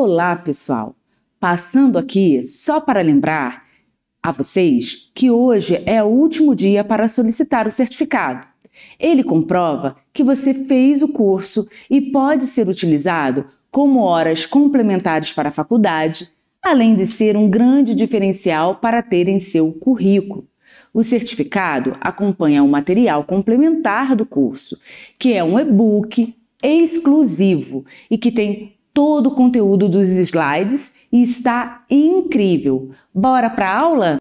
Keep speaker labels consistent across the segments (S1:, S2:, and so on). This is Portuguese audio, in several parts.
S1: Olá, pessoal! Passando aqui só para lembrar a vocês que hoje é o último dia para solicitar o certificado. Ele comprova que você fez o curso e pode ser utilizado como horas complementares para a faculdade, além de ser um grande diferencial para ter em seu currículo. O certificado acompanha o material complementar do curso, que é um e-book exclusivo e que tem todo o conteúdo dos slides e está incrível. Bora para a aula?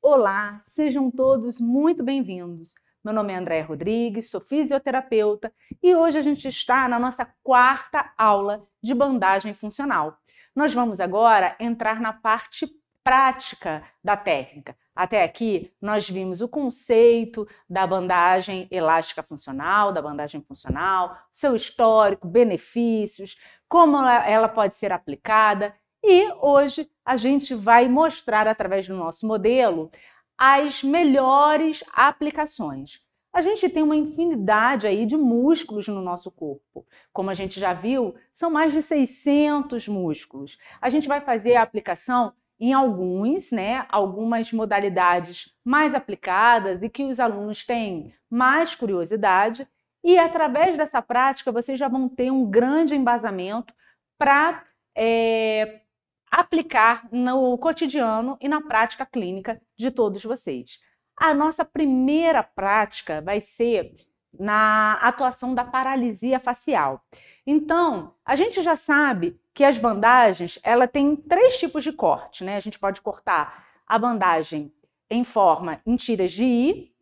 S1: Olá, sejam todos muito bem-vindos. Meu nome é Andréa Rodrigues, sou fisioterapeuta e hoje a gente está na nossa quarta aula de bandagem funcional. Nós vamos agora entrar na parte prática da técnica. Até aqui, nós vimos o conceito da bandagem elástica funcional, da bandagem funcional, seu histórico, benefícios, como ela pode ser aplicada. E hoje a gente vai mostrar, através do nosso modelo, as melhores aplicações. A gente tem uma infinidade aí de músculos no nosso corpo. Como a gente já viu, são mais de 600 músculos. A gente vai fazer a aplicação em alguns, né, algumas modalidades mais aplicadas e que os alunos têm mais curiosidade. E através dessa prática, vocês já vão ter um grande embasamento para é, aplicar no cotidiano e na prática clínica de todos vocês. A nossa primeira prática vai ser na atuação da paralisia facial. Então, a gente já sabe que as bandagens, ela tem três tipos de corte, né? A gente pode cortar a bandagem em forma em tiras de I,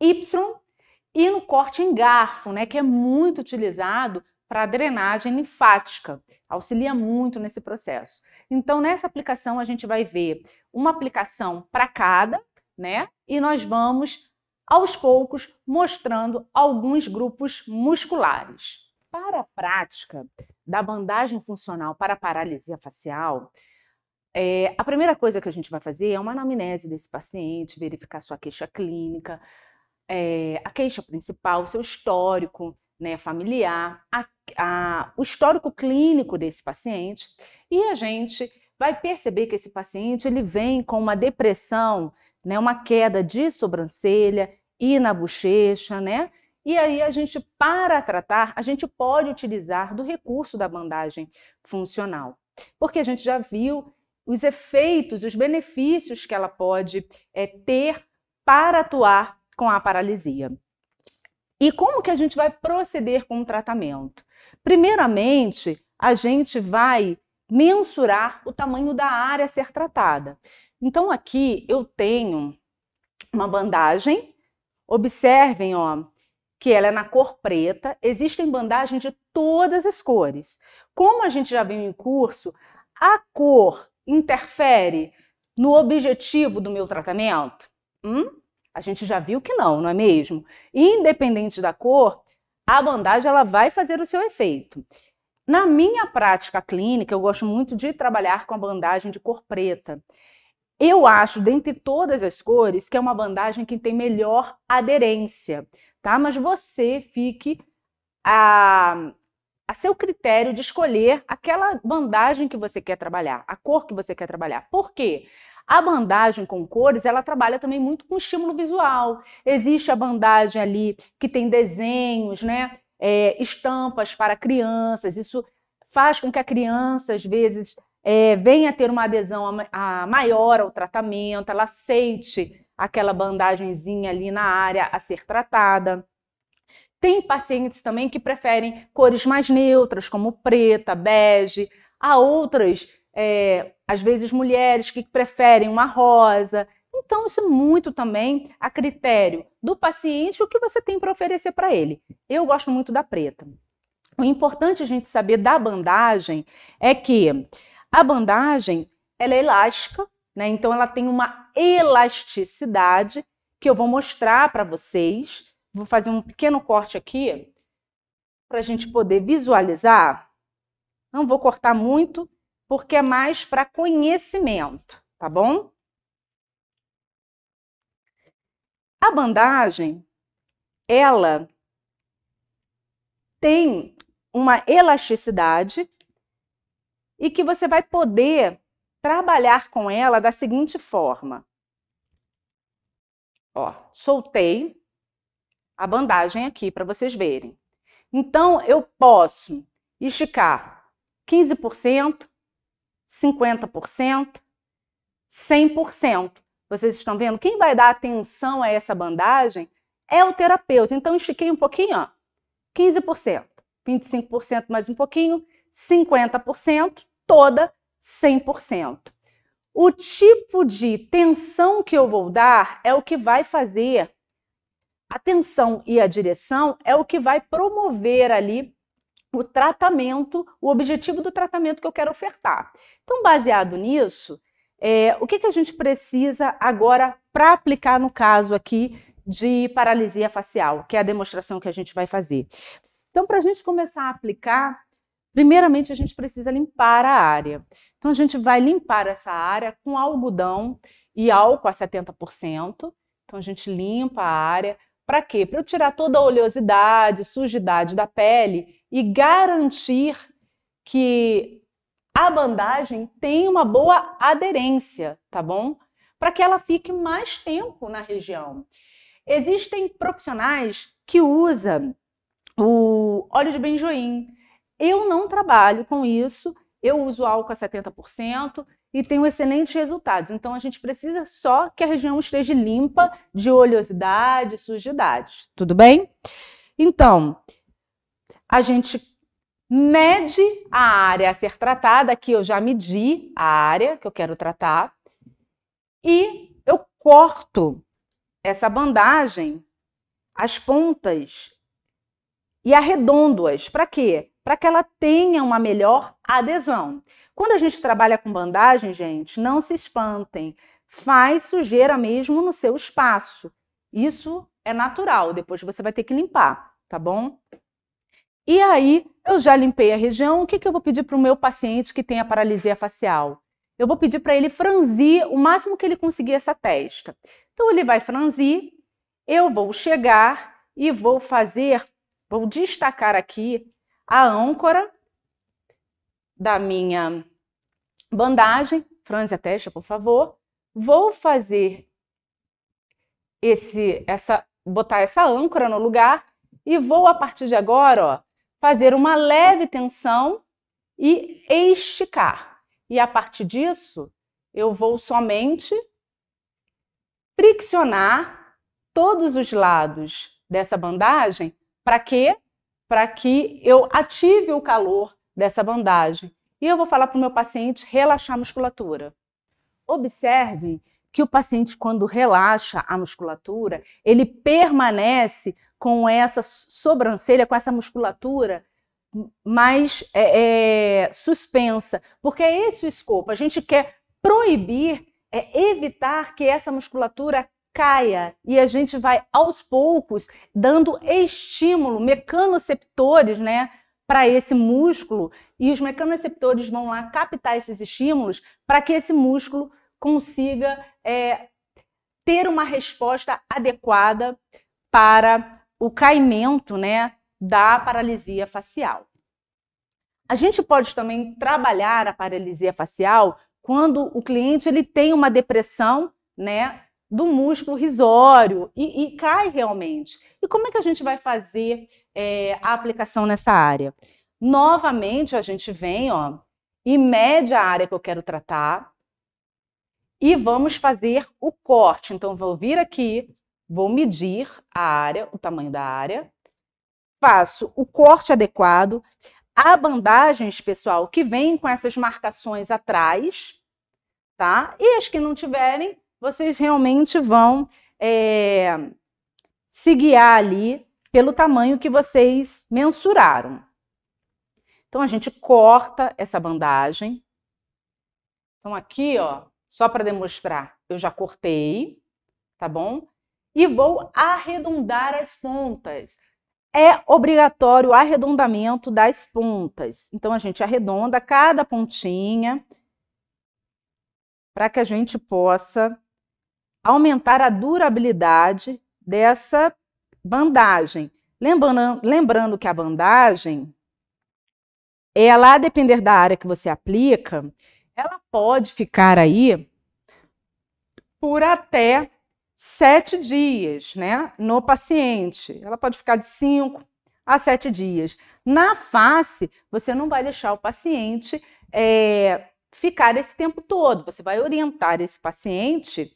S1: Y e no corte em garfo, né, que é muito utilizado para drenagem linfática, auxilia muito nesse processo. Então, nessa aplicação, a gente vai ver uma aplicação para cada, né? E nós vamos, aos poucos, mostrando alguns grupos musculares. Para a prática da bandagem funcional para paralisia facial, é, a primeira coisa que a gente vai fazer é uma anamnese desse paciente, verificar sua queixa clínica, é, a queixa principal, seu histórico né, familiar, a, a, o histórico clínico desse paciente, e a gente vai perceber que esse paciente ele vem com uma depressão né, uma queda de sobrancelha e na bochecha, né? E aí a gente, para tratar, a gente pode utilizar do recurso da bandagem funcional, porque a gente já viu os efeitos, os benefícios que ela pode é, ter para atuar com a paralisia. E como que a gente vai proceder com o tratamento? Primeiramente, a gente vai mensurar o tamanho da área a ser tratada. Então aqui eu tenho uma bandagem. Observem, ó, que ela é na cor preta. Existem bandagens de todas as cores. Como a gente já viu em curso, a cor interfere no objetivo do meu tratamento? Hum? A gente já viu que não, não é mesmo? Independente da cor, a bandagem ela vai fazer o seu efeito. Na minha prática clínica, eu gosto muito de trabalhar com a bandagem de cor preta. Eu acho, dentre todas as cores, que é uma bandagem que tem melhor aderência, tá? Mas você fique a, a seu critério de escolher aquela bandagem que você quer trabalhar, a cor que você quer trabalhar. Por quê? A bandagem com cores, ela trabalha também muito com estímulo visual. Existe a bandagem ali que tem desenhos, né? É, estampas para crianças. Isso faz com que a criança, às vezes, é, venha ter uma adesão a, a maior ao tratamento, ela aceite aquela bandagenzinha ali na área a ser tratada. Tem pacientes também que preferem cores mais neutras, como preta, bege. Há outras, é, às vezes, mulheres que preferem uma rosa. Então, isso muito também a critério do paciente o que você tem para oferecer para ele. Eu gosto muito da preta. O importante a gente saber da bandagem é que a bandagem ela é elástica, né? Então ela tem uma elasticidade que eu vou mostrar para vocês. Vou fazer um pequeno corte aqui para a gente poder visualizar. Não vou cortar muito, porque é mais para conhecimento, tá bom? A bandagem, ela tem uma elasticidade e que você vai poder trabalhar com ela da seguinte forma. Ó, soltei a bandagem aqui para vocês verem. Então, eu posso esticar 15%, 50%, 100%. Vocês estão vendo? Quem vai dar atenção a essa bandagem é o terapeuta. Então, estiquei um pouquinho, ó, 15%, 25% mais um pouquinho, 50%, toda 100%. O tipo de tensão que eu vou dar é o que vai fazer a tensão e a direção é o que vai promover ali o tratamento, o objetivo do tratamento que eu quero ofertar. Então, baseado nisso, é, o que, que a gente precisa agora para aplicar no caso aqui de paralisia facial, que é a demonstração que a gente vai fazer. Então, para a gente começar a aplicar, primeiramente a gente precisa limpar a área. Então, a gente vai limpar essa área com algodão e álcool a 70%. Então, a gente limpa a área. Para quê? Para eu tirar toda a oleosidade, sujidade da pele e garantir que a bandagem tem uma boa aderência, tá bom? Para que ela fique mais tempo na região. Existem profissionais que usam o óleo de benjoim. Eu não trabalho com isso, eu uso álcool a 70%, e tem excelentes resultados. Então a gente precisa só que a região esteja limpa de oleosidade, sujidades. Tudo bem? Então, a gente mede a área a ser tratada, aqui eu já medi a área que eu quero tratar, e eu corto essa bandagem, as pontas, e arredondo-as. Para quê? Para que ela tenha uma melhor adesão. Quando a gente trabalha com bandagem, gente, não se espantem. Faz sujeira mesmo no seu espaço. Isso é natural, depois você vai ter que limpar, tá bom? E aí, eu já limpei a região, o que, que eu vou pedir para o meu paciente que tem a paralisia facial? Eu vou pedir para ele franzir o máximo que ele conseguir essa testa. Então, ele vai franzir, eu vou chegar e vou fazer, vou destacar aqui a âncora da minha bandagem, franze a testa, por favor. Vou fazer esse, essa, botar essa âncora no lugar e vou a partir de agora, ó, fazer uma leve tensão e esticar. E a partir disso, eu vou somente friccionar todos os lados dessa bandagem para quê? Para que eu ative o calor dessa bandagem. E eu vou falar para o meu paciente relaxar a musculatura. Observem que o paciente, quando relaxa a musculatura, ele permanece com essa sobrancelha, com essa musculatura mais é, é, suspensa, porque é esse o escopo. A gente quer proibir, é evitar que essa musculatura caia. E a gente vai aos poucos dando estímulo, mecanoceptores, né, para esse músculo. E os mecanoreceptores vão lá captar esses estímulos para que esse músculo consiga é, ter uma resposta adequada para o caimento né, da paralisia facial. A gente pode também trabalhar a paralisia facial quando o cliente ele tem uma depressão né, do músculo risório e, e, cai realmente. E como é que a gente vai fazer é, a aplicação nessa área? Novamente, a gente vem ó, e mede a área que eu quero tratar e vamos fazer o corte. Então, vou vir aqui, vou medir a área, o tamanho da área, faço o corte adequado. Há bandagens, pessoal, que vêm com essas marcações atrás, tá? E as que não tiverem, vocês realmente vão é, se guiar ali pelo tamanho que vocês mensuraram. Então a gente corta essa bandagem. Então aqui, ó, só para demonstrar, eu já cortei, tá bom? E vou arredondar as pontas. É obrigatório o arredondamento das pontas. Então a gente arredonda cada pontinha para que a gente possa aumentar a durabilidade dessa bandagem. Lembrando, lembrando que a bandagem, ela, a depender da área que você aplica, ela pode ficar aí por até sete dias, né? No paciente. Ela pode ficar de cinco a sete dias. Na face, você não vai deixar o paciente é, ficar esse tempo todo. Você vai orientar esse paciente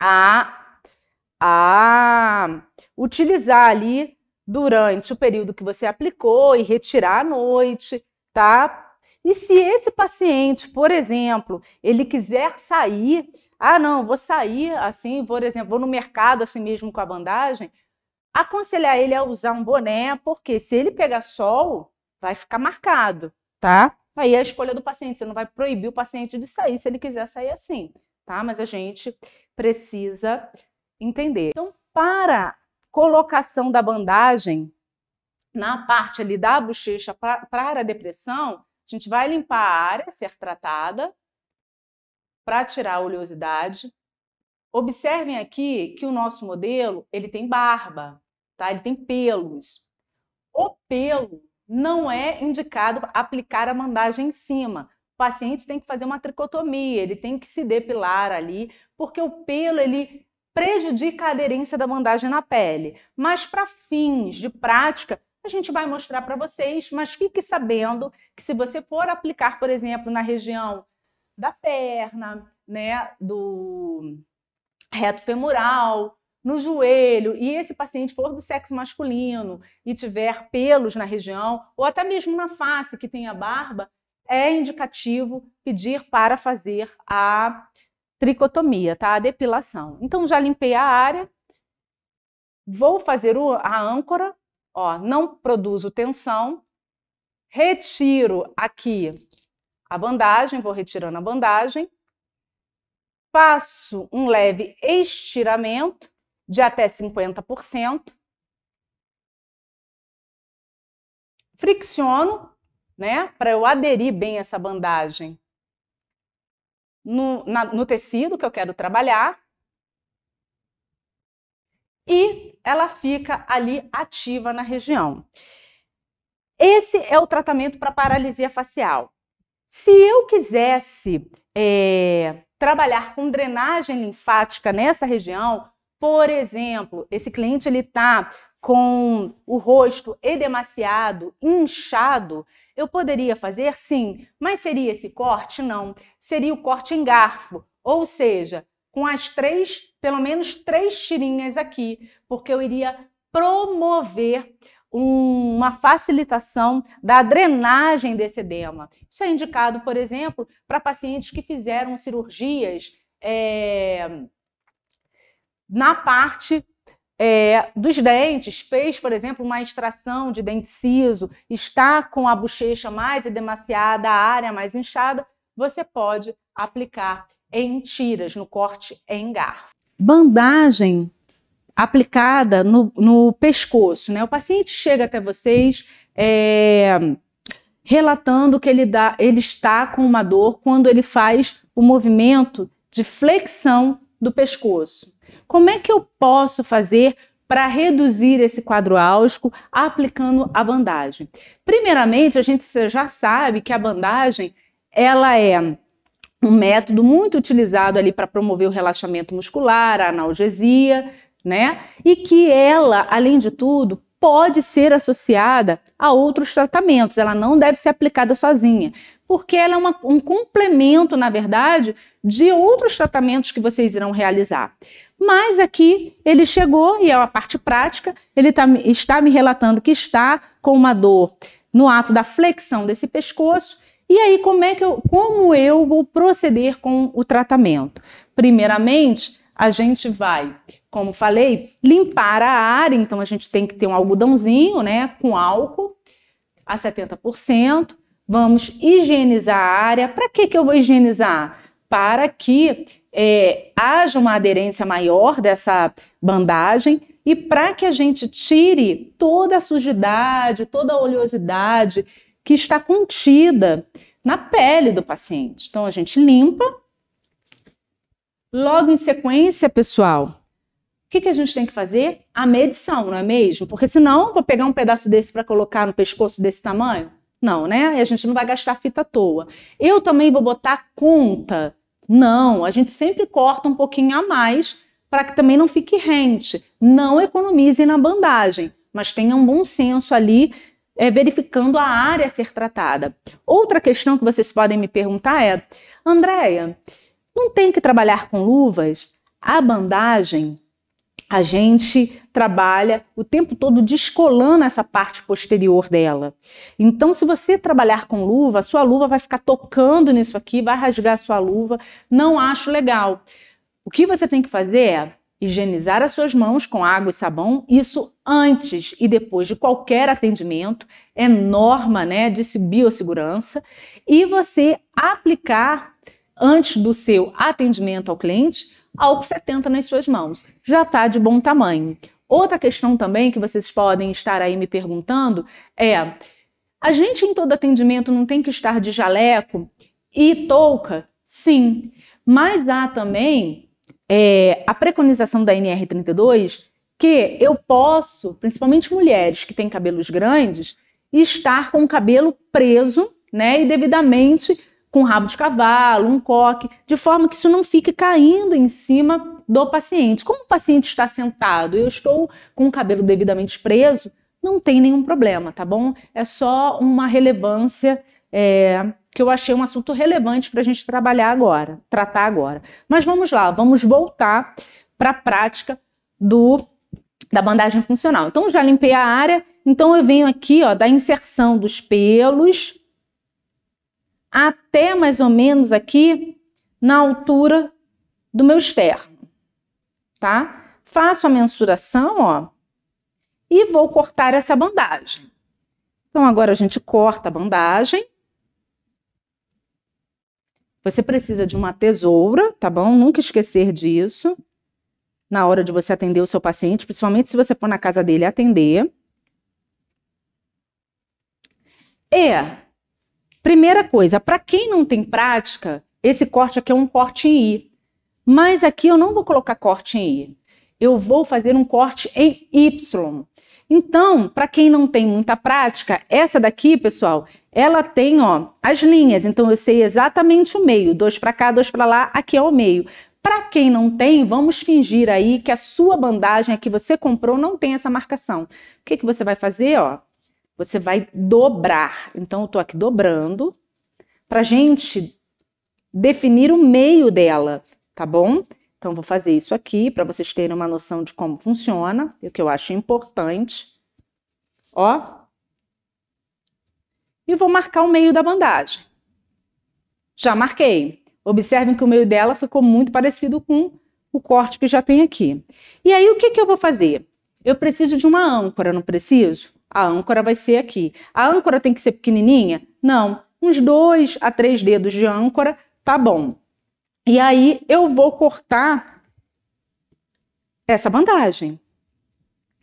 S1: a, a utilizar ali durante o período que você aplicou e retirar à noite, tá? E se esse paciente, por exemplo, ele quiser sair, ah, não, vou sair assim, por exemplo, vou no mercado assim mesmo com a bandagem, aconselhar ele a usar um boné, porque se ele pegar sol, vai ficar marcado, tá? Aí é a escolha do paciente, você não vai proibir o paciente de sair se ele quiser sair assim, tá? Mas a gente precisa entender. Então, para colocação da bandagem na parte ali da bochecha para a depressão, a gente vai limpar a área, ser tratada, para tirar a oleosidade. Observem aqui que o nosso modelo, ele tem barba, tá? Ele tem pelos. O pelo não é indicado aplicar a bandagem em cima. O paciente tem que fazer uma tricotomia, ele tem que se depilar ali, porque o pelo ele prejudica a aderência da bandagem na pele. Mas para fins de prática, a gente vai mostrar para vocês, mas fique sabendo que se você for aplicar, por exemplo, na região da perna, né, do reto femoral, no joelho, e esse paciente for do sexo masculino e tiver pelos na região, ou até mesmo na face que tenha barba, é indicativo pedir para fazer a tricotomia, tá? A depilação. Então já limpei a área, vou fazer a âncora Ó, não produzo tensão, retiro aqui a bandagem, vou retirando a bandagem, faço um leve estiramento de até 50%, fricciono, né, para eu aderir bem essa bandagem no, na, no tecido que eu quero trabalhar e ela fica ali ativa na região. Esse é o tratamento para paralisia facial. Se eu quisesse é, trabalhar com drenagem linfática nessa região, por exemplo, esse cliente ele está com o rosto edemaciado, inchado, eu poderia fazer sim, mas seria esse corte? Não. Seria o corte em garfo, ou seja, com as três, pelo menos três tirinhas aqui, porque eu iria promover uma facilitação da drenagem desse edema. Isso é indicado, por exemplo, para pacientes que fizeram cirurgias é, na parte é, dos dentes, fez, por exemplo, uma extração de dente ciso, está com a bochecha mais edemaciada, a área mais inchada, você pode aplicar em tiras, no corte em garfo. Bandagem aplicada no, no pescoço, né? O paciente chega até vocês é, relatando que ele, dá, ele está com uma dor quando ele faz o movimento de flexão do pescoço. Como é que eu posso fazer para reduzir esse quadro álgico aplicando a bandagem? Primeiramente, a gente já sabe que a bandagem ela é um método muito utilizado ali para promover o relaxamento muscular, a analgesia, né? E que ela, além de tudo, pode ser associada a outros tratamentos, ela não deve ser aplicada sozinha, porque ela é uma, um complemento, na verdade, de outros tratamentos que vocês irão realizar. Mas aqui ele chegou, e é uma parte prática, ele tá, está me relatando que está com uma dor no ato da flexão desse pescoço e aí, como é que eu, como eu vou proceder com o tratamento? Primeiramente, a gente vai, como falei, limpar a área, então a gente tem que ter um algodãozinho, né, com álcool a 70%. Vamos higienizar a área. Para que, que eu vou higienizar? Para que é, haja uma aderência maior dessa bandagem e para que a gente tire toda a sujidade, toda a oleosidade que está contida na pele do paciente. Então a gente limpa. Logo em sequência, pessoal, que, que a gente tem que fazer? A medição, não é mesmo? Porque senão, vou pegar um pedaço desse para colocar no pescoço desse tamanho? Não, né? A gente não vai gastar fita à toa. Eu também vou botar conta. Não, a gente sempre corta um pouquinho a mais para que também não fique rente. Não economize na bandagem, mas tenha um bom senso ali, é, verificando a área a ser tratada. Outra questão que vocês podem me perguntar é: Andréia, não tem que trabalhar com luvas? A bandagem a gente trabalha o tempo todo descolando essa parte posterior dela. Então, se você trabalhar com luva, sua luva vai ficar tocando nisso aqui, vai rasgar sua luva. Não acho legal. O que você tem que fazer é higienizar as suas mãos com água e sabão, isso antes e depois de qualquer atendimento, é norma né, de biossegurança, e você aplicar antes do seu atendimento ao cliente álcool 70 nas suas mãos. Já está de bom tamanho. Outra questão também que vocês podem estar aí me perguntando é: a gente em todo atendimento não tem que estar de jaleco e touca? Sim, mas há também é, a preconização da NR32 que eu posso, principalmente mulheres que têm cabelos grandes, estar com o cabelo preso né, e devidamente com rabo de cavalo, um coque, de forma que isso não fique caindo em cima do paciente. Como o paciente está sentado, eu estou com o cabelo devidamente preso, não tem nenhum problema, tá bom? É só uma relevância é, que eu achei um assunto relevante para a gente trabalhar agora, tratar agora. Mas vamos lá, vamos voltar para a prática do da bandagem funcional. Então já limpei a área, então eu venho aqui, ó, da inserção dos pelos até mais ou menos aqui na altura do meu externo, tá? Faço a mensuração, ó, e vou cortar essa bandagem. Então agora a gente corta a bandagem. Você precisa de uma tesoura, tá bom? Nunca esquecer disso. Na hora de você atender o seu paciente, principalmente se você for na casa dele atender. E Primeira coisa, para quem não tem prática, esse corte aqui é um corte em I. Mas aqui eu não vou colocar corte em I. Eu vou fazer um corte em Y. Então, para quem não tem muita prática, essa daqui, pessoal, ela tem, ó, as linhas. Então eu sei exatamente o meio, dois para cá, dois para lá, aqui é o meio. Para quem não tem, vamos fingir aí que a sua bandagem a que você comprou não tem essa marcação. O que, que você vai fazer, ó? você vai dobrar. Então, eu estou aqui dobrando para gente definir o meio dela, tá bom? Então, vou fazer isso aqui para vocês terem uma noção de como funciona, e o que eu acho importante. Ó. E vou marcar o meio da bandagem. Já marquei. Observem que o meio dela ficou muito parecido com o corte que já tem aqui. E aí, o que, que eu vou fazer? Eu preciso de uma âncora, não preciso? A âncora vai ser aqui. A âncora tem que ser pequenininha? Não. Uns dois a três dedos de âncora, tá bom. E aí eu vou cortar essa bandagem.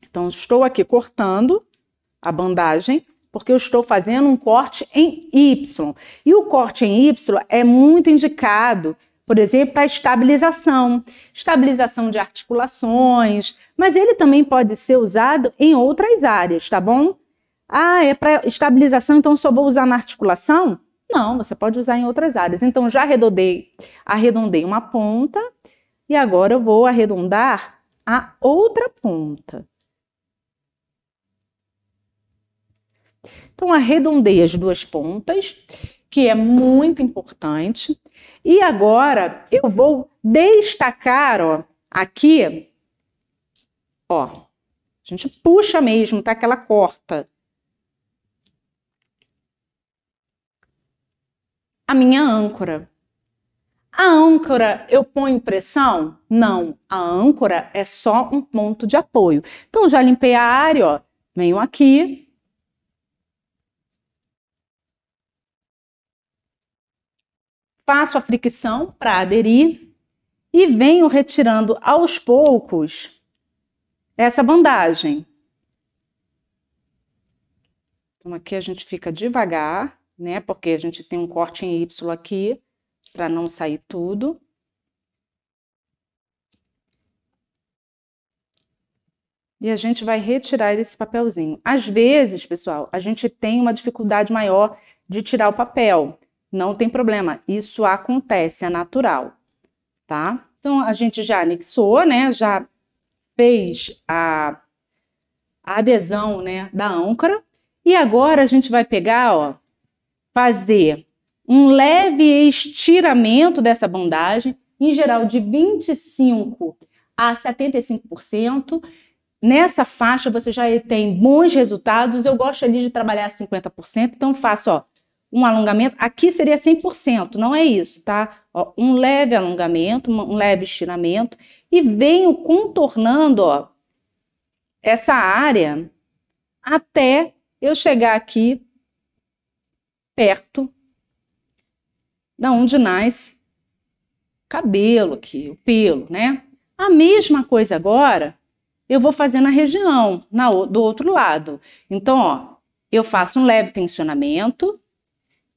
S1: Então, estou aqui cortando a bandagem, porque eu estou fazendo um corte em Y. E o corte em Y é muito indicado por exemplo, para estabilização, estabilização de articulações, mas ele também pode ser usado em outras áreas, tá bom? Ah, é para estabilização, então só vou usar na articulação? Não, você pode usar em outras áreas. Então já arredondei, arredondei uma ponta e agora eu vou arredondar a outra ponta. Então arredondei as duas pontas, que é muito importante. E agora eu vou destacar, ó, aqui, ó, a gente puxa mesmo, tá? Aquela corta. A minha âncora. A âncora, eu ponho pressão? Não, a âncora é só um ponto de apoio. Então, já limpei a área, ó, venho aqui, faço a fricção para aderir e venho retirando aos poucos essa bandagem. Então aqui a gente fica devagar, né? Porque a gente tem um corte em Y aqui para não sair tudo. E a gente vai retirar esse papelzinho. Às vezes, pessoal, a gente tem uma dificuldade maior de tirar o papel. Não tem problema, isso acontece, é natural, tá? Então, a gente já anexou, né? Já fez a, a adesão, né, da âncora. E agora a gente vai pegar, ó, fazer um leve estiramento dessa bandagem, em geral de 25 a 75%. Nessa faixa você já tem bons resultados. Eu gosto ali de trabalhar 50%, então faço, ó, um alongamento. Aqui seria 100%, não é isso, tá? Ó, um leve alongamento, um leve estiramento e venho contornando, ó, essa área até eu chegar aqui perto da onde nasce cabelo aqui, o pelo, né? A mesma coisa agora eu vou fazer na região, na, do outro lado. Então, ó, eu faço um leve tensionamento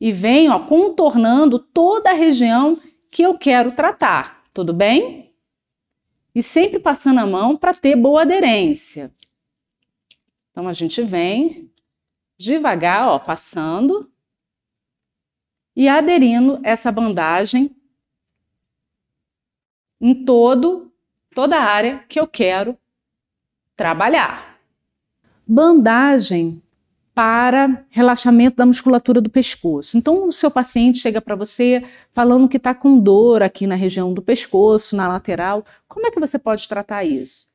S1: e venho ó, contornando toda a região que eu quero tratar, tudo bem? E sempre passando a mão para ter boa aderência. Então, a gente vem devagar, ó, passando e aderindo essa bandagem em todo toda a área que eu quero trabalhar. Bandagem para relaxamento da musculatura do pescoço. Então, o seu paciente chega para você falando que está com dor aqui na região do pescoço, na lateral. Como é que você pode tratar isso?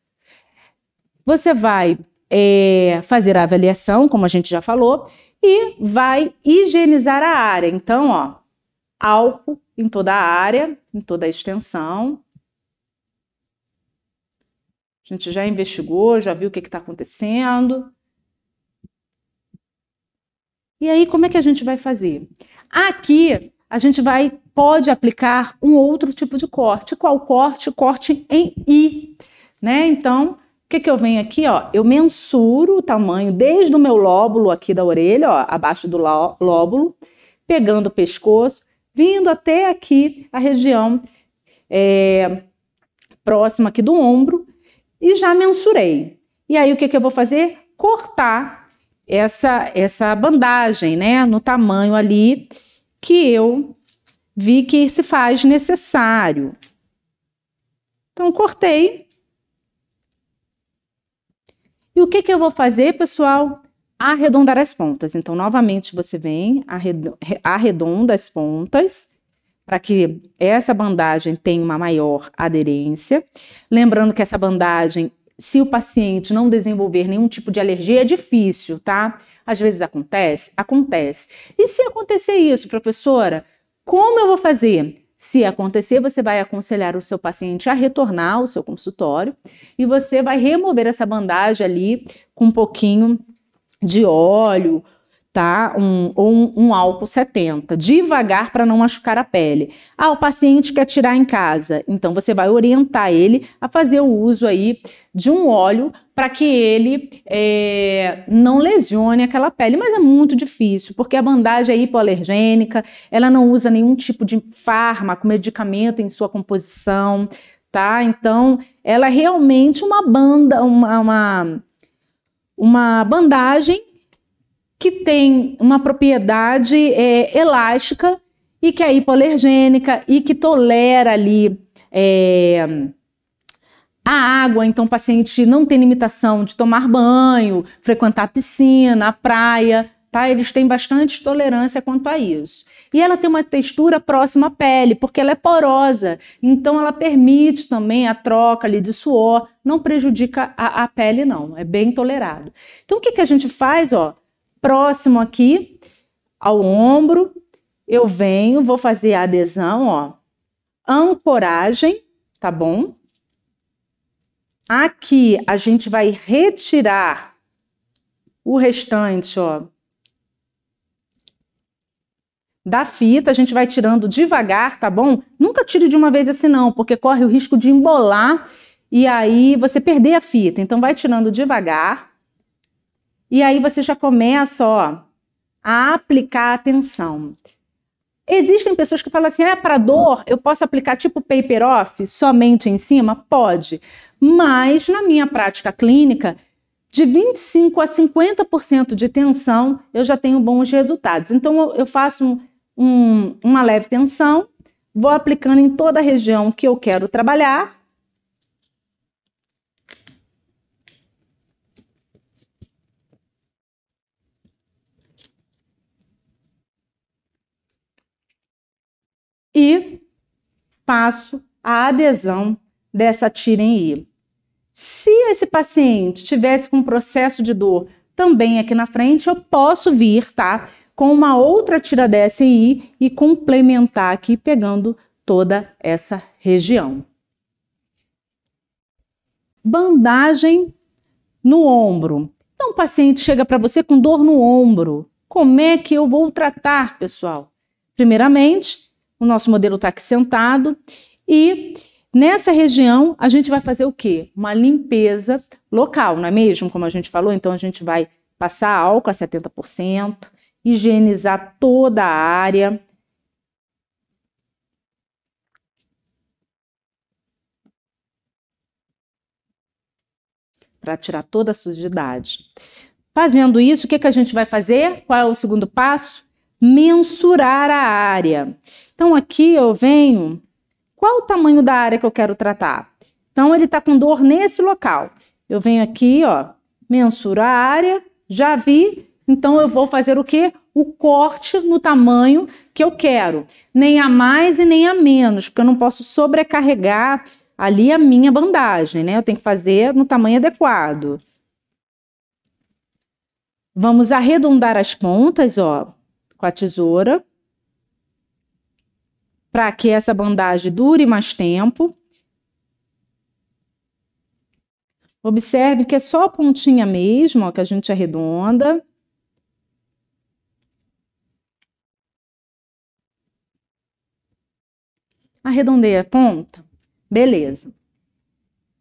S1: Você vai é, fazer a avaliação, como a gente já falou, e vai higienizar a área. Então, ó, álcool em toda a área, em toda a extensão. A gente já investigou, já viu o que está acontecendo. E aí, como é que a gente vai fazer? Aqui, a gente vai pode aplicar um outro tipo de corte. Qual corte? Corte em I, né? Então, que, que eu venho aqui, ó? Eu mensuro o tamanho desde o meu lóbulo aqui da orelha, ó, abaixo do lóbulo, pegando o pescoço, vindo até aqui a região é, próxima aqui do ombro e já mensurei. E aí o que, que eu vou fazer? Cortar essa, essa bandagem, né, no tamanho ali que eu vi que se faz necessário. Então, cortei e o que, que eu vou fazer, pessoal? Arredondar as pontas. Então, novamente, você vem, arredonda as pontas para que essa bandagem tenha uma maior aderência. Lembrando que essa bandagem, se o paciente não desenvolver nenhum tipo de alergia, é difícil, tá? Às vezes acontece? Acontece. E se acontecer isso, professora, como eu vou fazer? Se acontecer, você vai aconselhar o seu paciente a retornar ao seu consultório e você vai remover essa bandagem ali com um pouquinho de óleo tá? Um, ou um, um, álcool 70, devagar para não machucar a pele. Ah, o paciente quer tirar em casa, então você vai orientar ele a fazer o uso aí de um óleo para que ele é, não lesione aquela pele, mas é muito difícil, porque a bandagem é hipoalergênica, ela não usa nenhum tipo de fármaco, medicamento em sua composição, tá? Então, ela é realmente uma banda, uma, uma, uma bandagem que tem uma propriedade é, elástica e que é hipoalergênica e que tolera ali é, a água, então o paciente não tem limitação de tomar banho, frequentar a piscina, a praia, tá? Eles têm bastante tolerância quanto a isso. E ela tem uma textura próxima à pele, porque ela é porosa, então ela permite também a troca ali de suor, não prejudica a, a pele não, é bem tolerado. Então o que, que a gente faz, ó? Próximo aqui ao ombro, eu venho, vou fazer a adesão, ó, ancoragem, tá bom? Aqui a gente vai retirar o restante, ó, da fita, a gente vai tirando devagar, tá bom? Nunca tire de uma vez assim não, porque corre o risco de embolar e aí você perder a fita. Então vai tirando devagar. E aí você já começa, ó, a aplicar atenção. Existem pessoas que falam assim: ah, para dor, eu posso aplicar tipo paper off somente em cima? Pode. mas na minha prática clínica, de 25 a 50% de tensão, eu já tenho bons resultados. Então, eu faço um, uma leve tensão, vou aplicando em toda a região que eu quero trabalhar. E faço a adesão dessa tira em I. Se esse paciente tivesse com um processo de dor também aqui na frente, eu posso vir, tá? Com uma outra tira DSI e complementar aqui, pegando toda essa região. Bandagem no ombro. Então, o paciente chega para você com dor no ombro. Como é que eu vou tratar, pessoal? Primeiramente, o nosso modelo está aqui sentado e Nessa região, a gente vai fazer o quê? Uma limpeza local, não é mesmo? Como a gente falou, então a gente vai passar álcool a 70%, higienizar toda a área. Para tirar toda a sujidade. Fazendo isso, o que, que a gente vai fazer? Qual é o segundo passo? Mensurar a área. Então, aqui eu venho qual o tamanho da área que eu quero tratar? Então, ele está com dor nesse local. Eu venho aqui, ó, mensuro a área, já vi, então eu vou fazer o quê? O corte no tamanho que eu quero. Nem a mais e nem a menos, porque eu não posso sobrecarregar ali a minha bandagem, né? Eu tenho que fazer no tamanho adequado. Vamos arredondar as pontas, ó, com a tesoura para que essa bandagem dure mais tempo. Observe que é só a pontinha mesmo, ó, que a gente arredonda. Arredondei a ponta? Beleza.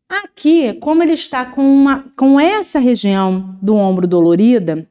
S1: Aqui, como ele está com, uma, com essa região do ombro dolorida,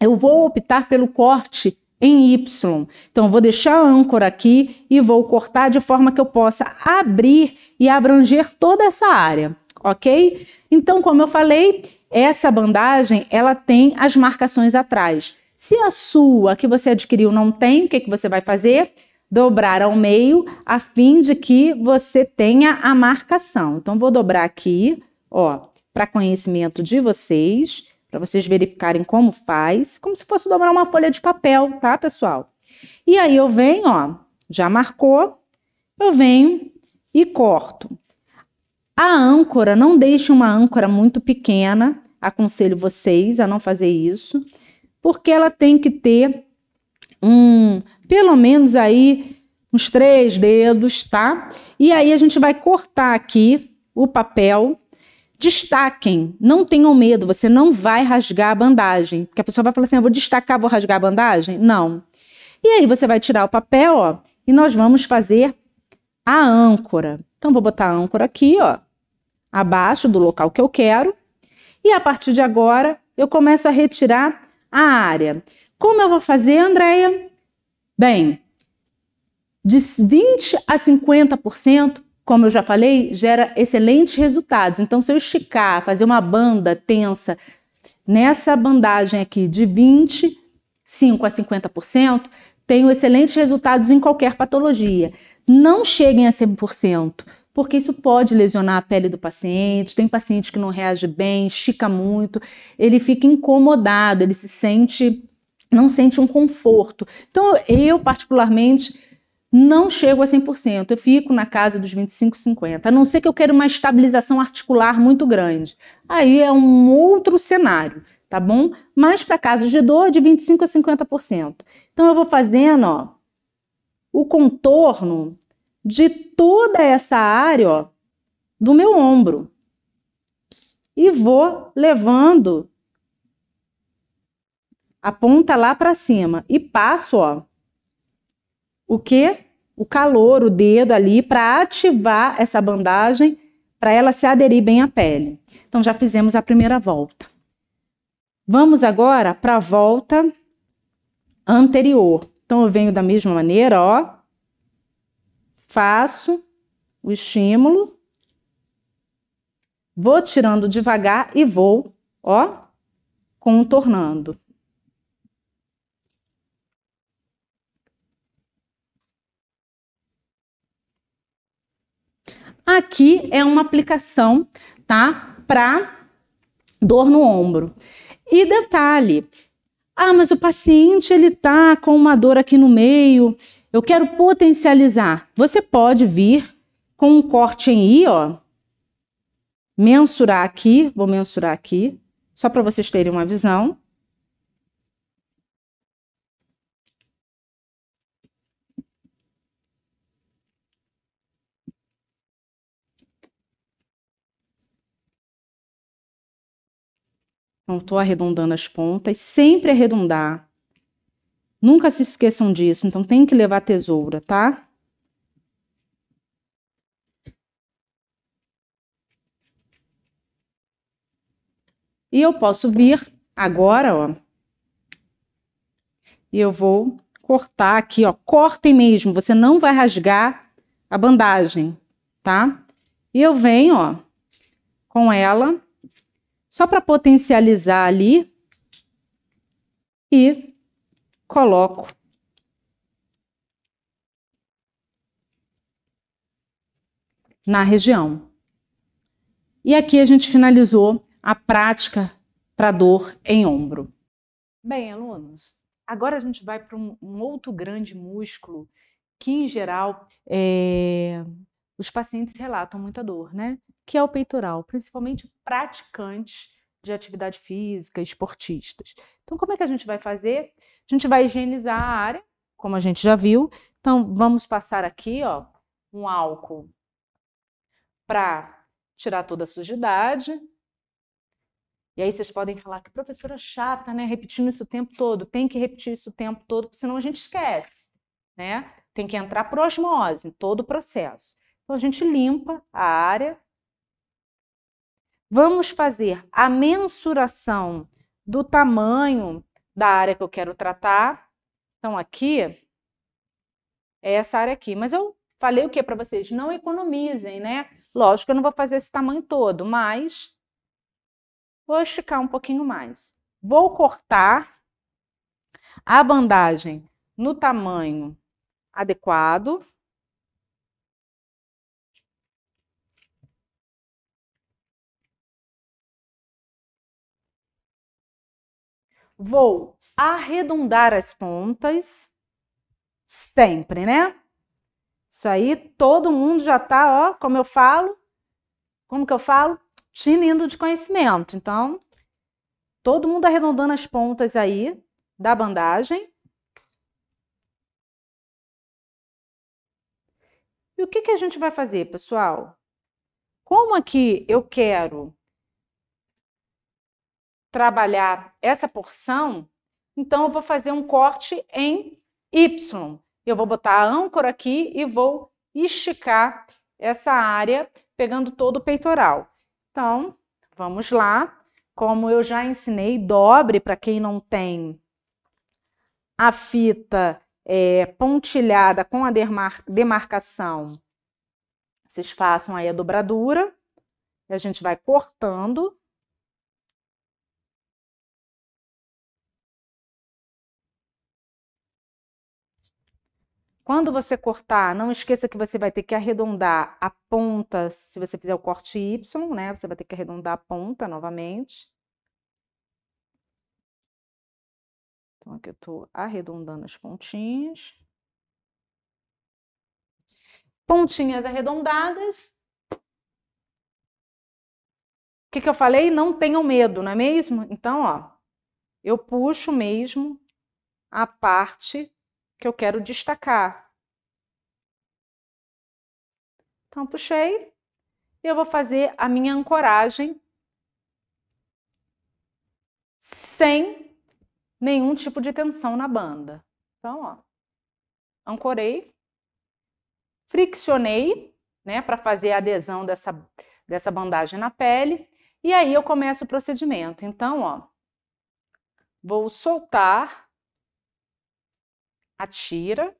S1: eu vou optar pelo corte em Y. Então, eu vou deixar a âncora aqui e vou cortar de forma que eu possa abrir e abranger toda essa área, ok? Então, como eu falei, essa bandagem, ela tem as marcações atrás. Se a sua, que você adquiriu, não tem, o que, que você vai fazer? Dobrar ao meio, a fim de que você tenha a marcação. Então, vou dobrar aqui, ó, para conhecimento de vocês para vocês verificarem como faz, como se fosse dobrar uma folha de papel, tá, pessoal? E aí eu venho, ó, já marcou, eu venho e corto. A âncora, não deixe uma âncora muito pequena, aconselho vocês a não fazer isso, porque ela tem que ter um, pelo menos aí, uns três dedos, tá? E aí a gente vai cortar aqui o papel Destaquem, não tenham medo, você não vai rasgar a bandagem. Porque a pessoa vai falar assim: eu vou destacar, vou rasgar a bandagem? Não. E aí você vai tirar o papel, ó, e nós vamos fazer a âncora. Então, vou botar a âncora aqui, ó, abaixo do local que eu quero. E a partir de agora, eu começo a retirar a área. Como eu vou fazer, Andréia? Bem, de 20 a 50% como eu já falei, gera excelentes resultados. Então, se eu esticar, fazer uma banda tensa nessa bandagem aqui de 25 a 50%, tenho excelentes resultados em qualquer patologia. Não cheguem a 100%, porque isso pode lesionar a pele do paciente. Tem paciente que não reage bem, estica muito, ele fica incomodado, ele se sente, não sente um conforto. Então, eu particularmente não chego a 100%, eu fico na casa dos 25, 50, a não ser que eu queira uma estabilização articular muito grande. Aí é um outro cenário, tá bom? Mas para casos de dor, de 25 a 50%. Então eu vou fazendo, ó, o contorno de toda essa área, ó, do meu ombro. E vou levando a ponta lá para cima e passo, ó, o que? O calor, o dedo ali para ativar essa bandagem para ela se aderir bem à pele. Então já fizemos a primeira volta. Vamos agora para a volta anterior. Então eu venho da mesma maneira, ó. Faço o estímulo. Vou tirando devagar e vou, ó, contornando. Aqui é uma aplicação, tá? Para dor no ombro. E detalhe, ah, mas o paciente ele tá com uma dor aqui no meio, eu quero potencializar. Você pode vir com um corte em I, ó, mensurar aqui, vou mensurar aqui, só para vocês terem uma visão. Não estou arredondando as pontas, sempre arredondar. Nunca se esqueçam disso, então tem que levar tesoura, tá? E eu posso vir agora, ó. E eu vou cortar aqui, ó. Cortem mesmo, você não vai rasgar a bandagem, tá? E eu venho, ó, com ela só para potencializar ali e coloco na região. E aqui a gente finalizou a prática para dor em ombro. Bem, alunos, agora a gente vai para um, um, outro grande músculo que, em geral, é... os pacientes relatam muita dor, né? Que é o peitoral, principalmente praticantes de atividade física, esportistas. Então, como é que a gente vai fazer? A gente vai higienizar a área, como a gente já viu. Então, vamos passar aqui, ó, um álcool para tirar toda a sujidade. E aí vocês podem falar que professora chata, né? Repetindo isso o tempo todo. Tem que repetir isso o tempo todo, senão a gente esquece, né? Tem que entrar por osmose em todo o processo. Então a gente limpa a área Vamos fazer a mensuração do tamanho da área que eu quero tratar. Então, aqui é essa área aqui. Mas eu falei o que para vocês? Não economizem, né? Lógico que eu não vou fazer esse tamanho todo, mas vou esticar um pouquinho mais. Vou cortar a bandagem no tamanho adequado. Vou arredondar as pontas, sempre, né? Isso aí todo mundo já tá, ó, como eu falo, como que eu falo? Tinindo de conhecimento. Então, todo mundo arredondando as pontas aí da bandagem. E o que, que a gente vai fazer, pessoal? Como aqui eu quero trabalhar essa porção, então eu vou fazer um corte em Y. Eu vou botar a âncora aqui e vou esticar essa área, pegando todo o peitoral. Então, vamos lá. Como eu já ensinei, dobre para quem não tem a fita é, pontilhada com a demarcação. Vocês façam aí a dobradura. E a gente vai cortando Quando você cortar, não esqueça que você vai ter que arredondar a ponta, se você fizer o corte Y, né? Você vai ter que arredondar a ponta novamente. Então, aqui eu tô arredondando as pontinhas. Pontinhas arredondadas. O que, que eu falei? Não tenham medo, não é mesmo? Então, ó, eu puxo mesmo a parte que eu quero destacar. Então, puxei e eu vou fazer a minha ancoragem sem nenhum tipo de tensão na banda. Então, ó, ancorei, friccionei, né, para fazer a adesão dessa, dessa bandagem na pele, e aí eu começo o procedimento. Então, ó, vou soltar atira.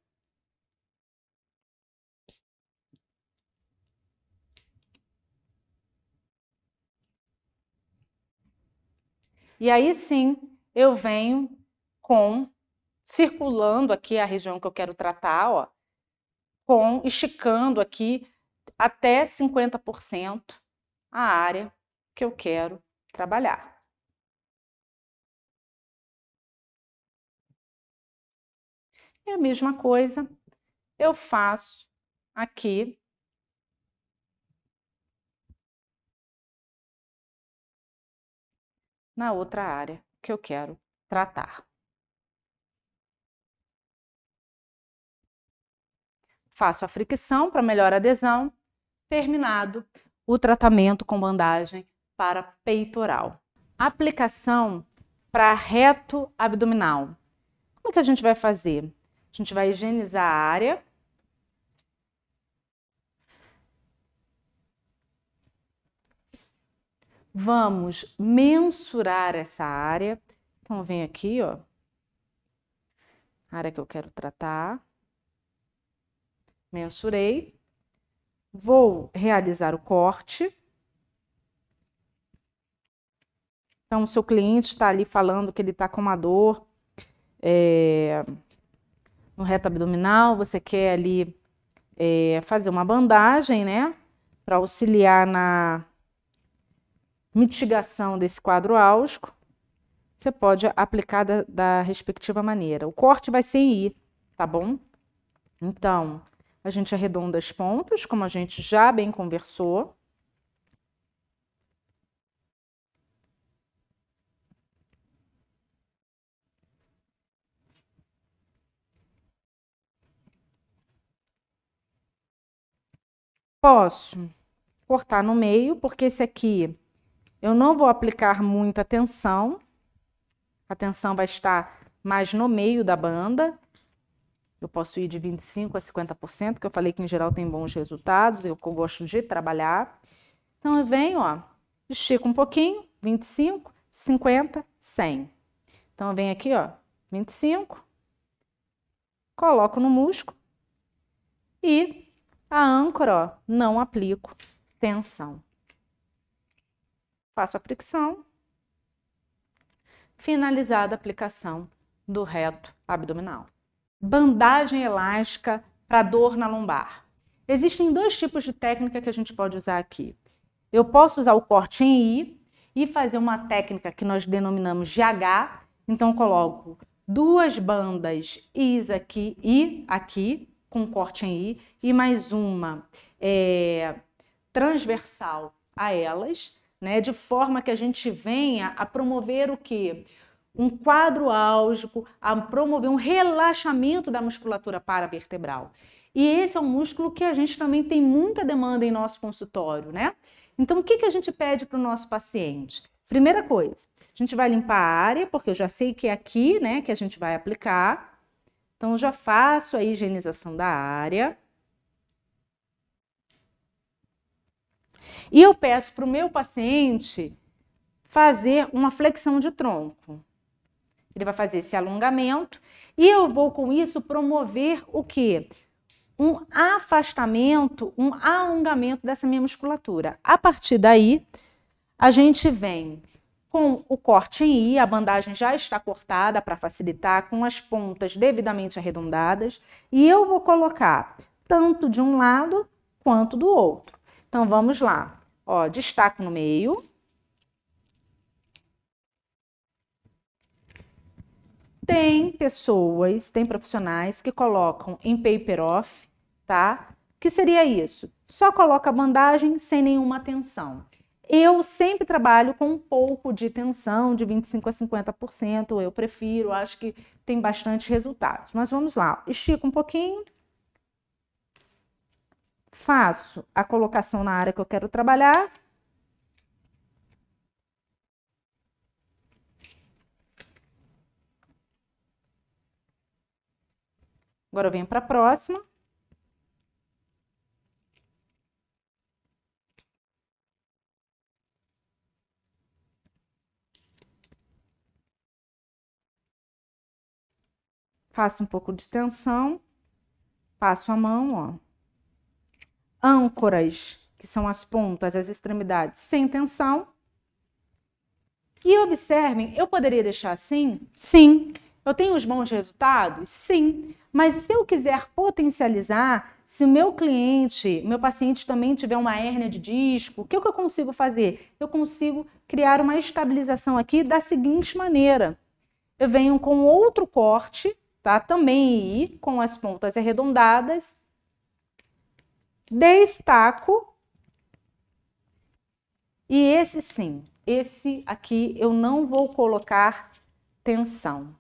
S1: E aí sim, eu venho com, circulando aqui a região que eu quero tratar, ó, com, esticando aqui até 50% a área que eu quero trabalhar. E a mesma coisa eu faço aqui na outra área que eu quero tratar. Faço a fricção para melhor adesão. Terminado o tratamento com bandagem para peitoral. Aplicação para reto abdominal. Como é que a gente vai fazer? A gente vai higienizar a área. Vamos mensurar essa área. Então, vem aqui, ó. Área que eu quero tratar. Mensurei. Vou realizar o corte. Então, o seu cliente está ali falando que ele está com uma dor. É no reto abdominal, você quer ali é, fazer uma bandagem, né? Para auxiliar na mitigação desse quadro álgico, você pode aplicar da, da respectiva maneira. O corte vai ser em I, tá bom? Então, a gente arredonda as pontas, como a gente já bem conversou. Posso cortar no meio, porque esse aqui eu não vou aplicar muita tensão. A tensão vai estar mais no meio da banda. Eu posso ir de 25% a 50%, que eu falei que em geral tem bons resultados, eu, gosto de trabalhar. Então eu venho, ó, estico um pouquinho, 25, 50, 100. Então eu venho aqui, ó, 25, coloco no músculo e a âncora, ó, não aplico tensão. Faço a fricção. Finalizada a aplicação do reto abdominal. Bandagem elástica para dor na lombar. Existem dois tipos de técnica que a gente pode usar aqui. Eu posso usar o corte em I e fazer uma técnica que nós denominamos de H. Então, coloco duas bandas Is aqui e aqui, com corte I, e mais uma é, transversal a elas, né, de forma que a gente venha a promover o que? Um quadro álgico, a promover um relaxamento da musculatura paravertebral. E esse é um músculo que a gente também tem muita demanda em nosso consultório, né? Então, o que, que a gente pede para o nosso paciente? Primeira coisa, a gente vai limpar a área, porque eu já sei que é aqui, né, que a gente vai aplicar. Então, eu já faço a higienização da área. E eu peço para o meu paciente fazer uma flexão de tronco. Ele vai fazer esse alongamento e eu vou com isso promover o quê? Um afastamento, um alongamento dessa minha musculatura. A partir daí, a gente vem com o corte em I, a bandagem já está cortada para facilitar, com as pontas devidamente arredondadas, e eu vou colocar tanto de um lado quanto do outro. Então vamos lá. Ó, destaco no meio. Tem pessoas, tem profissionais que colocam em paper off, tá? Que seria isso? Só coloca a bandagem sem nenhuma tensão. Eu sempre trabalho com um pouco de tensão, de 25% a 50%. Eu prefiro, acho que tem bastante resultados. Mas vamos lá, estico um pouquinho. Faço a colocação na área que eu quero trabalhar. Agora eu venho para a próxima. Faço um pouco de tensão, passo a mão, ó. Âncoras, que são as pontas, as extremidades, sem tensão. E observem, eu poderia deixar assim? Sim. Eu tenho os bons resultados? Sim. Mas se eu quiser potencializar, se o meu cliente, meu paciente também tiver uma hérnia de disco, o que, que eu consigo fazer? Eu consigo criar uma estabilização aqui da seguinte maneira. Eu venho com outro corte, tá? Também I, com as pontas arredondadas, destaco, e esse sim, esse aqui eu não vou colocar tensão.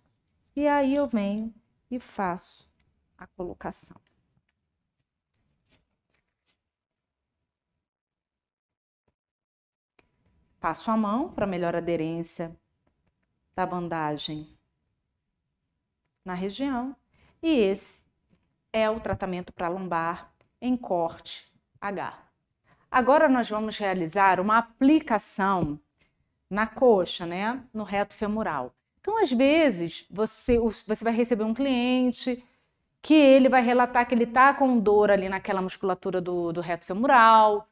S1: E aí eu venho e faço a colocação. Passo a mão para melhor aderência da bandagem na região. E esse é o tratamento para lombar em corte H. Agora nós vamos realizar uma aplicação na coxa, né, no reto femoral. Então, às vezes, você, você vai receber um cliente que ele vai relatar que ele está com dor ali naquela musculatura do, do reto femoral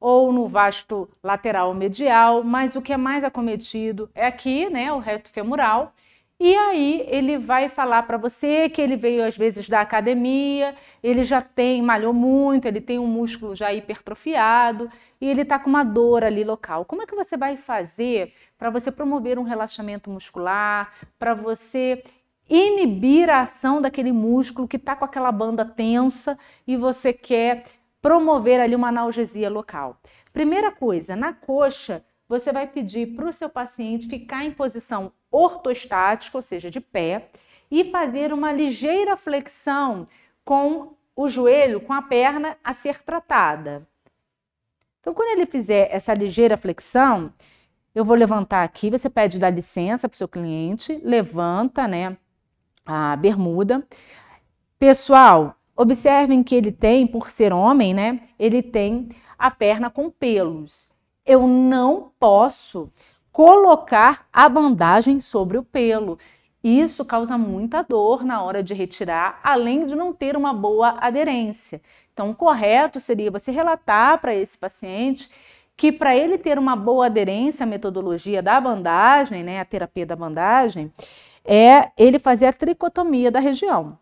S1: ou no vasto lateral medial, mas o que é mais acometido é aqui, né, o reto femoral. E aí ele vai falar para você que ele veio às vezes da academia, ele já tem, malhou muito, ele tem um músculo já hipertrofiado e ele está com uma dor ali local. Como é que você vai fazer para você promover um relaxamento muscular, para você inibir a ação daquele músculo que está com aquela banda tensa e você quer promover ali uma analgesia local? Primeira coisa, na coxa, você vai pedir para o seu paciente ficar em posição ortostática, ou seja, de pé, e fazer uma ligeira flexão com o joelho, com a perna a ser tratada. Então, quando ele fizer essa ligeira flexão, eu vou levantar aqui, você pede dar licença para o seu cliente, levanta, né, a bermuda. Pessoal, observem que ele tem, por ser homem, né, ele tem a perna com pelos. Eu não posso colocar a bandagem sobre o pelo. Isso causa muita dor na hora de retirar, além de não ter uma boa aderência. Então, o correto seria você relatar para esse paciente que para ele ter uma boa aderência à metodologia da bandagem, né, a terapia da bandagem, é ele fazer a tricotomia da região.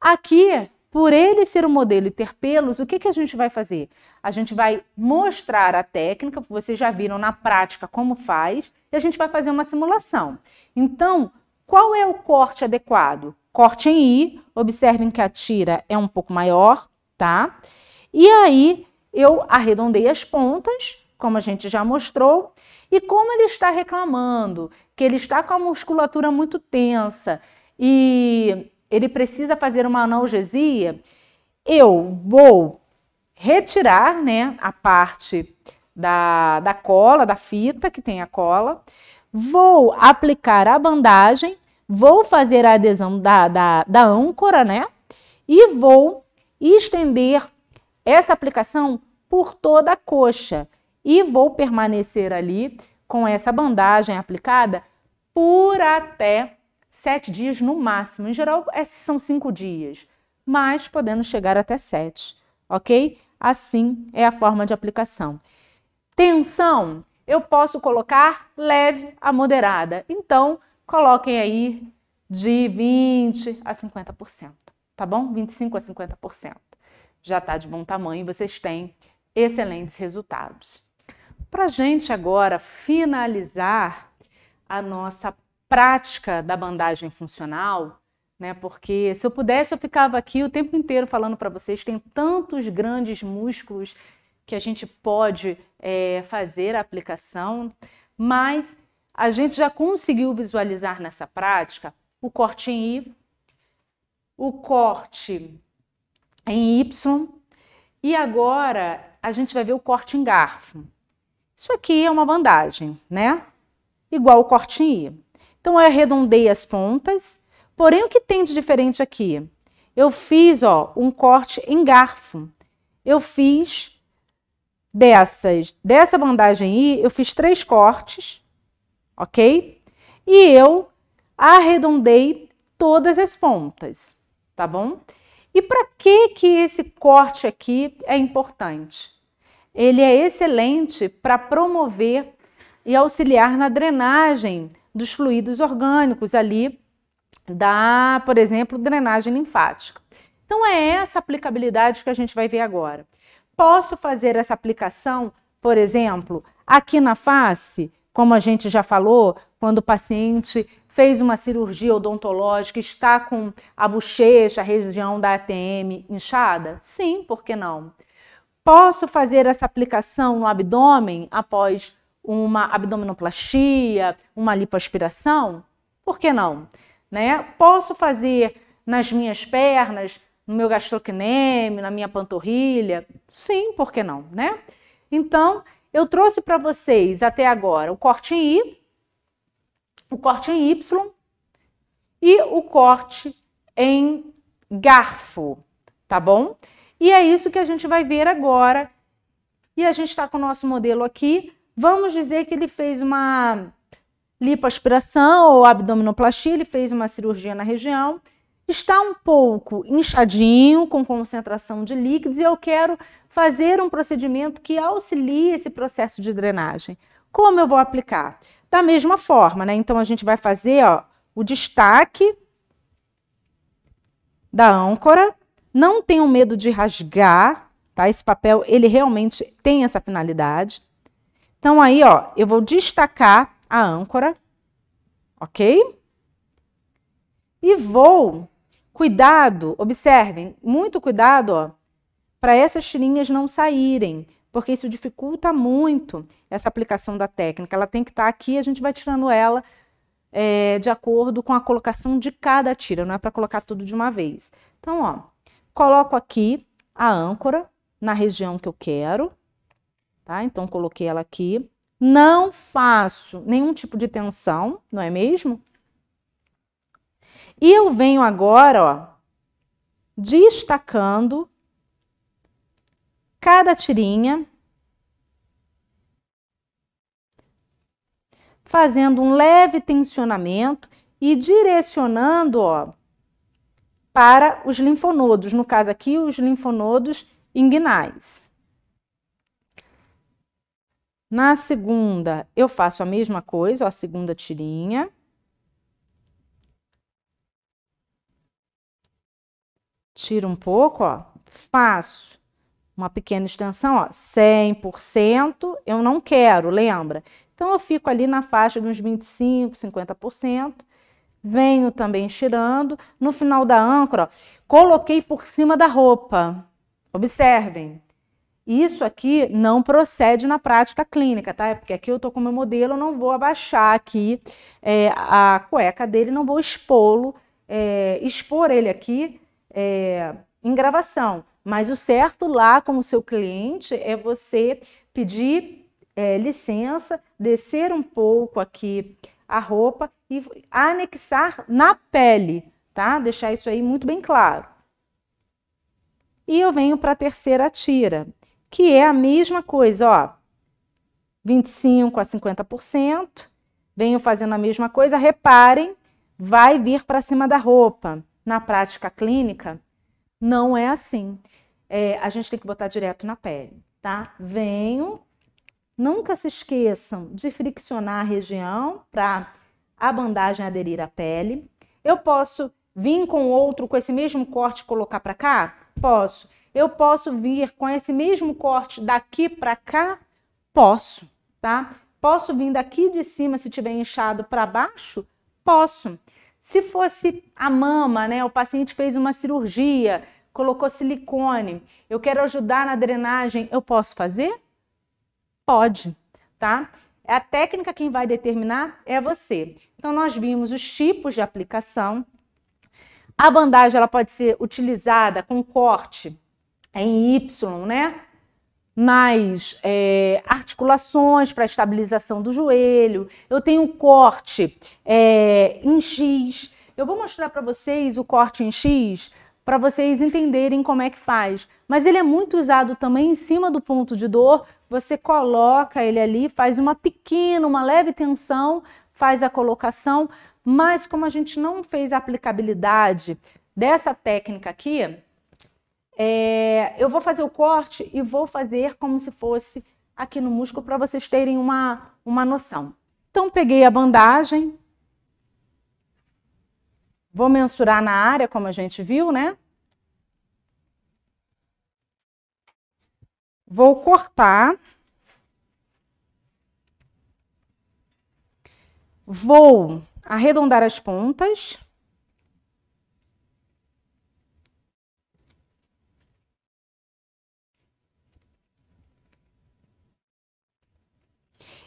S1: Aqui, por ele ser um modelo e ter pelos, o que, que a gente vai fazer? A gente vai mostrar a técnica, vocês já viram na prática como faz, e a gente vai fazer uma simulação. Então, qual é o corte adequado? Corte em I, observem que a tira é um pouco maior, tá? E aí eu arredondei as pontas, como a gente já mostrou, e como ele está reclamando que ele está com a musculatura muito tensa e ele precisa fazer uma analgesia, eu vou retirar né, a parte da, da cola, da fita que tem a cola, vou aplicar a bandagem, vou fazer a adesão da, da, da âncora, né? E vou estender essa aplicação por toda a coxa e vou permanecer ali com essa bandagem aplicada por até sete dias no máximo. Em geral, esses são cinco dias, mas podendo chegar até sete, ok? Assim é a forma de aplicação. Tensão, eu posso colocar leve a moderada. Então, coloquem aí de 20 a 50%, tá bom? 25 a 50%. Já está de bom tamanho, vocês têm excelentes resultados. Para gente agora finalizar a nossa prática da bandagem funcional, né? Porque se eu pudesse, eu ficava aqui o tempo inteiro falando para vocês. Tem tantos grandes músculos que a gente pode é, fazer a aplicação, mas a gente já conseguiu visualizar nessa prática o corte em I, o corte em Y e agora a gente vai ver o corte em garfo. Isso aqui é uma bandagem, né? Igual o corte em I. Então eu arredondei as pontas, porém o que tem de diferente aqui? Eu fiz, ó, um corte em garfo. Eu fiz dessas, dessa bandagem I, eu fiz três cortes, ok? E eu arredondei todas as pontas, tá bom? E para que que esse corte aqui é importante? Ele é excelente para promover e auxiliar na drenagem dos fluidos orgânicos ali da, por exemplo, drenagem linfática. Então é essa aplicabilidade que a gente vai ver agora. Posso fazer essa aplicação, por exemplo, aqui na face, como a gente já falou, quando o paciente fez uma cirurgia odontológica, está com a bochecha, a região da ATM inchada? Sim, por que não? Posso fazer essa aplicação no abdômen após uma abdominoplastia, uma lipoaspiração? Por que não? Né? Posso fazer nas minhas pernas, no meu gastrocnêmio, na minha panturrilha? Sim, por que não, né? Então, eu trouxe para vocês até agora o corte em I, o corte em Y e o corte em garfo, tá bom? E é isso que a gente vai ver agora. E a gente está com o nosso modelo aqui. Vamos dizer que ele fez uma lipoaspiração ou abdominoplastia, ele fez uma cirurgia na região, está um pouco inchadinho, com concentração de líquidos, e eu quero fazer um procedimento que auxilie esse processo de drenagem. Como eu vou aplicar? Da mesma forma, né? Então a gente vai fazer ó, o destaque da âncora. Não tenham medo de rasgar, tá? Esse papel, ele realmente tem essa finalidade. Então aí, ó, eu vou destacar a âncora, ok? E vou, cuidado, observem, muito cuidado, ó, para essas tirinhas não saírem porque isso dificulta muito essa aplicação da técnica. Ela tem que estar tá aqui, a gente vai tirando ela é, de acordo com a colocação de cada tira, não é para colocar tudo de uma vez. Então, ó, coloco aqui a âncora na região que eu quero, tá? Então, coloquei ela aqui. Não faço nenhum tipo de tensão, não é mesmo? E eu venho agora, ó, destacando cada tirinha, fazendo um leve tensionamento e direcionando ó, para os linfonodos, no caso aqui, os linfonodos inguinais. Na segunda, eu faço a mesma coisa, a segunda tirinha. Tiro um pouco, ó, faço uma pequena extensão, ó, 100%, eu não quero, lembra? Então, eu fico ali na faixa de uns 25%, 50%, venho também tirando. No final da âncora, ó, coloquei por cima da roupa. Observem, isso aqui não procede na prática clínica, tá? Porque aqui eu estou com meu modelo, eu não vou abaixar aqui é, a cueca dele, não vou expô-lo, é, expor ele aqui é, em gravação. Mas o certo lá, como seu cliente, é você pedir é, licença, descer um pouco aqui a roupa e anexar na pele, tá? Deixar isso aí muito bem claro. E eu venho para a terceira tira, que é a mesma coisa, ó. 25 a 50%. Venho fazendo a mesma coisa. Reparem, vai vir para cima da roupa. Na prática clínica, não é assim é, a gente tem que botar direto na pele, tá? Venho, nunca se esqueçam de friccionar a região para a bandagem aderir à pele. Eu posso vir com outro, com esse mesmo corte, colocar para cá? Posso. Eu posso vir com esse mesmo corte daqui para cá? Posso, tá? Posso vir daqui de cima, se tiver inchado, para baixo? Posso. Se fosse a mama, né? O paciente fez uma cirurgia, colocou silicone, eu quero ajudar na drenagem, eu posso fazer? Pode, tá? É a técnica quem vai determinar é você. Então nós vimos os tipos de aplicação. A bandagem ela pode ser utilizada com corte em Y, né? Nas é, articulações para estabilização do joelho. Eu tenho corte é, em X. Eu vou mostrar para vocês o corte em X para vocês entenderem como é que faz. Mas ele é muito usado também em cima do ponto de dor. Você coloca ele ali, faz uma pequena, uma leve tensão, faz a colocação. Mas como a gente não fez a aplicabilidade dessa técnica aqui, é, eu vou fazer o corte e vou fazer como se fosse aqui no músculo para vocês terem uma, uma noção. Então, peguei a bandagem, vou mensurar na área, como a gente viu, né? Vou cortar. Vou arredondar as pontas.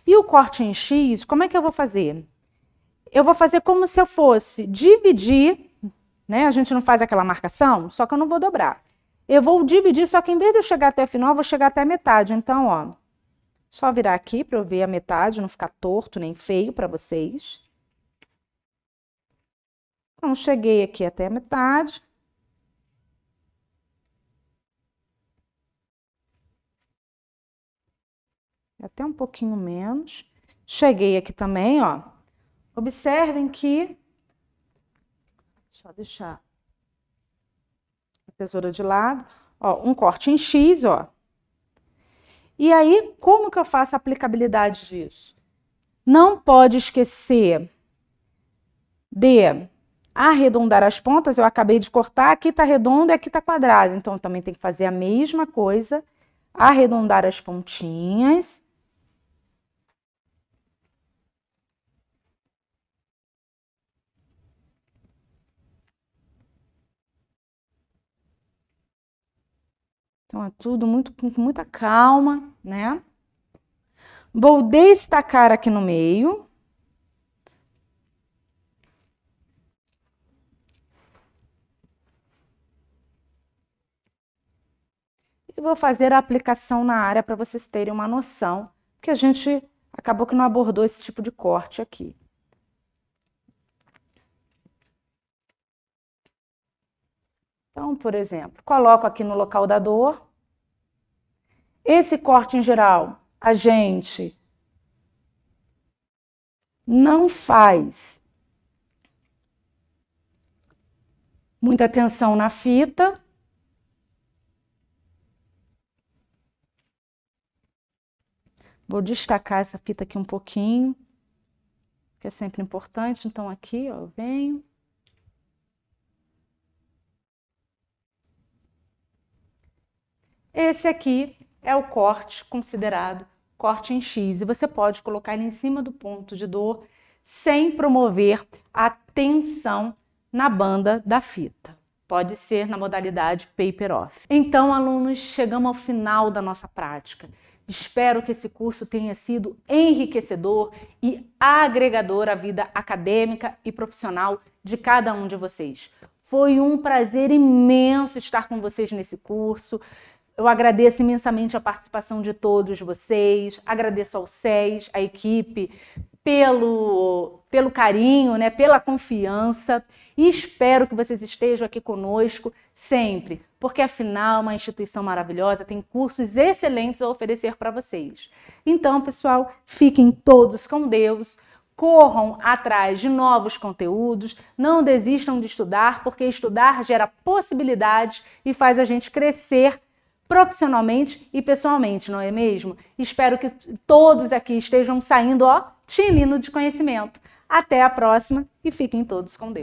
S1: E o corte em X, como é que eu vou fazer? Eu vou fazer como se eu fosse dividir, né? A gente não faz aquela marcação, só que eu não vou dobrar. Eu vou dividir, só que em vez de eu chegar até o final, eu vou chegar até a metade. Então, ó, só virar aqui para eu ver a metade, não ficar torto nem feio para vocês. Então, cheguei aqui até a metade. Até um pouquinho menos. Cheguei aqui também, ó. Observem que, só deixar a tesoura de lado, ó, um corte em X, ó. E aí, como que eu faço a aplicabilidade disso? Não pode esquecer de arredondar as pontas, eu acabei de cortar, aqui tá redondo e aqui tá quadrado, então também tem que fazer a mesma coisa, arredondar as pontinhas Então, é tudo muito, com muita calma, né? Vou destacar aqui no meio. E vou fazer a aplicação na área para vocês terem uma noção, que a gente acabou que não abordou esse tipo de corte aqui. Então, por exemplo, coloco aqui no local da dor. Esse corte em geral, a gente não faz muita atenção na fita. Vou destacar essa fita aqui um pouquinho, que é sempre importante. Então, aqui, ó, eu venho. Esse aqui é o corte considerado corte em X e você pode colocar ele em cima do ponto de dor sem promover a tensão na banda da fita. Pode ser na modalidade paper off. Então, alunos, chegamos ao final da nossa prática. Espero que esse curso tenha sido enriquecedor e agregador à vida acadêmica e profissional de cada um de vocês. Foi um prazer imenso estar com vocês nesse curso. Eu agradeço imensamente a participação de todos vocês, agradeço ao SES, a equipe, pelo, pelo carinho, né, pela confiança e espero que vocês estejam aqui conosco sempre, porque afinal uma instituição maravilhosa, tem cursos excelentes a oferecer para vocês. Então, pessoal, fiquem todos com Deus, corram atrás de novos conteúdos, não desistam de estudar, porque estudar gera possibilidades e faz a gente crescer profissionalmente e pessoalmente, não é mesmo? Espero que todos aqui estejam saindo, ó, tinindo de conhecimento. Até a próxima e fiquem todos com Deus.